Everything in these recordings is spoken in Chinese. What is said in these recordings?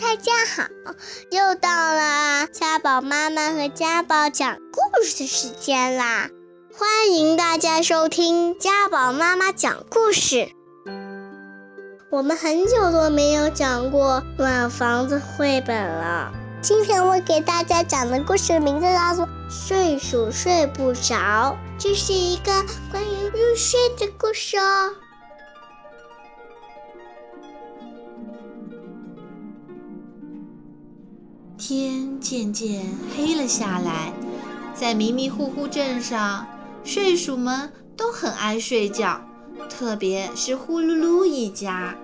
大家好，又到了家宝妈妈和家宝讲故事的时间啦！欢迎大家收听家宝妈妈讲故事。我们很久都没有讲过暖房子绘本了。今天我给大家讲的故事名字叫做《睡鼠睡不着》，这是一个关于入睡的故事哦。天渐渐黑了下来，在迷迷糊糊镇上，睡鼠们都很爱睡觉，特别是呼噜噜一家。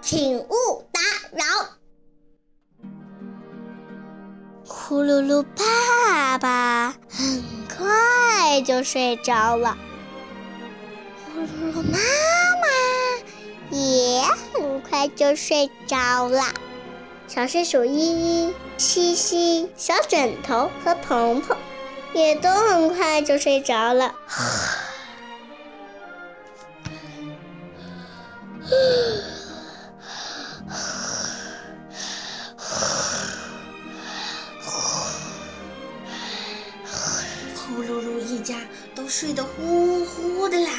请勿打扰。呼噜噜爸爸很快就睡着了，呼噜噜妈妈也很快就睡着了。小睡鼠依依、西西、小枕头和鹏鹏也都很快就睡着了。呼噜噜一家都睡得呼呼的啦，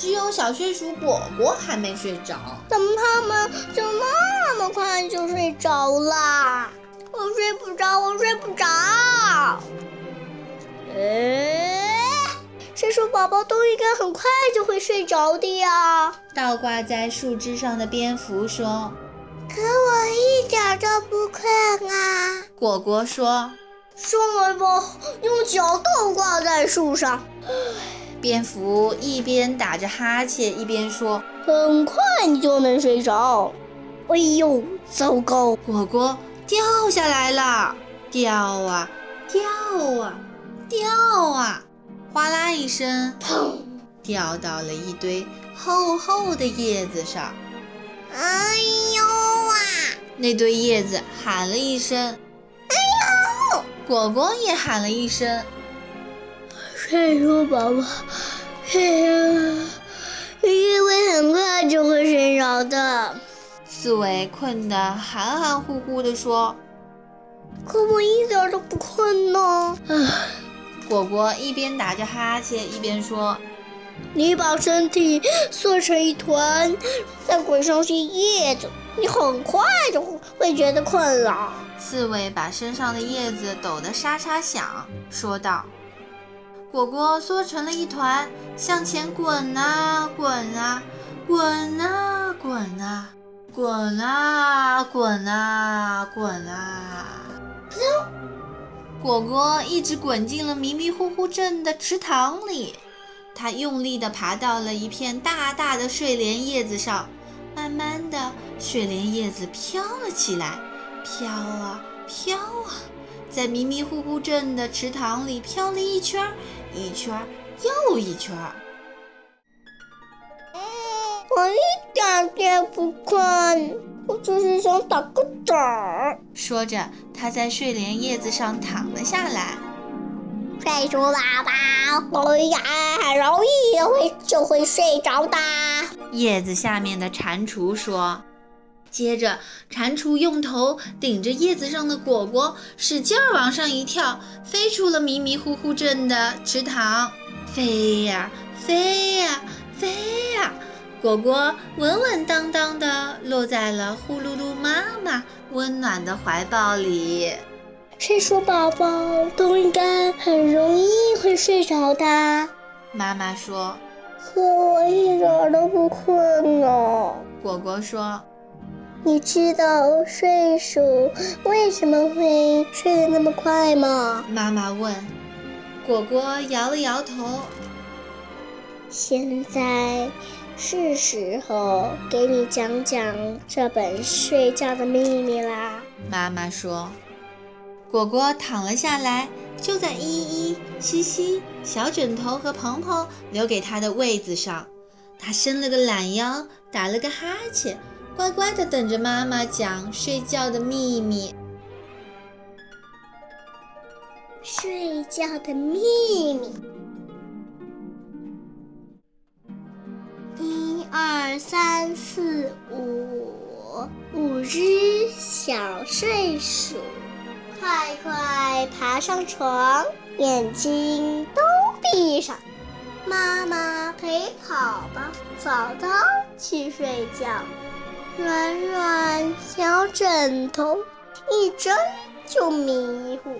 只有小睡鼠果果还没睡着。怎么他们就那么快就睡着了？我睡不着，我睡不着。哎，睡鼠宝宝都应该很快就会睡着的呀。倒挂在树枝上的蝙蝠说可我一点都不困啊！：“果果说，上来吧，用脚倒挂在树上，蝙蝠一边打着哈欠一边说。很快你就能睡着。哎呦，糟糕！果果掉下来了，掉啊掉啊掉啊，哗啦一声，砰！掉到了一堆厚厚的叶子上。哎呦啊！那堆叶子喊了一声，哎呦！果果也喊了一声。睡鼠宝宝，嘿呀，因为很快就会睡着的，刺猬困得含含糊糊地说可我一点都不困呢。唉，：“果果一边打着哈欠一边说，你把身体缩成一团，再滚上些叶子，你很快就会觉得困了。刺猬把身上的叶子抖得沙沙响，说道：“果果缩成了一团，向前滚啊滚啊，滚啊滚啊，滚啊滚啊滚啊！”果果一直滚进了迷迷糊糊镇的池塘里，它用力地爬到了一片大大的睡莲叶子上，慢慢的，睡莲叶子飘了起来。飘啊飘啊，在迷迷糊糊镇的池塘里飘了一圈儿，一圈儿又一圈儿。我一点也不困，我只是想打个盹儿。说着，他在睡莲叶子上躺了下来。睡鼠宝宝，哎呀，很容易会就会睡着的。叶子下面的蟾蜍说。接着，蟾蜍用头顶着叶子上的果果，使劲儿往上一跳，飞出了迷迷糊糊镇的池塘。飞呀飞呀飞呀，果果稳稳当当地落在了呼噜噜妈妈温暖的怀抱里。睡鼠宝宝都应该很容易会睡着的，妈妈说。可我一点都不困呢。果果说。你知道睡鼠为什么会睡得那么快吗？妈妈问。果果摇了摇头。现在是时候给你讲讲这本睡觉的秘密啦。妈妈说。果果躺了下来，就在依依、西西、小枕头和鹏鹏留给他的位子上。他伸了个懒腰，打了个哈欠。乖乖的等着妈妈讲睡觉的秘密。睡觉的秘密。一二三四五，五只小睡鼠，快快爬上床，眼睛都闭上。妈妈陪跑吧，早早去睡觉。软软小枕头，一睁就迷糊。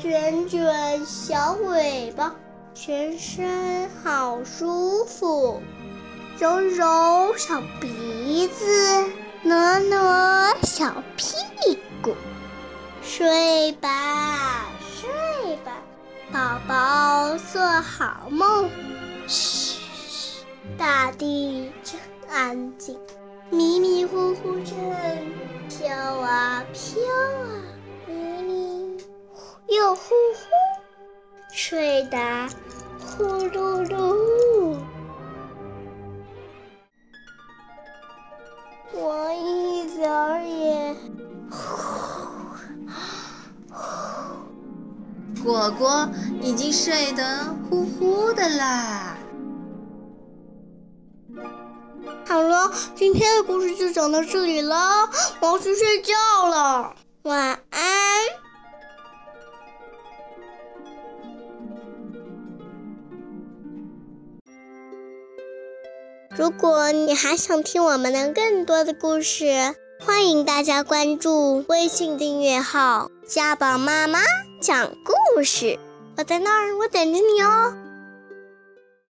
卷卷小尾巴，全身好舒服。揉揉小鼻子，挪挪小屁股。睡吧，睡吧，宝宝做好梦。嘘，大地真安静，迷迷糊糊真飘啊飘啊，迷迷又糊糊，睡得呼噜噜。我一点儿也。果果已经睡得呼呼的啦。好了，今天的故事就讲到这里了，我要去睡觉了，晚安。如果你还想听我们的更多的故事，欢迎大家关注微信订阅号“家宝妈妈讲故事”，我在那儿，我等着你哦。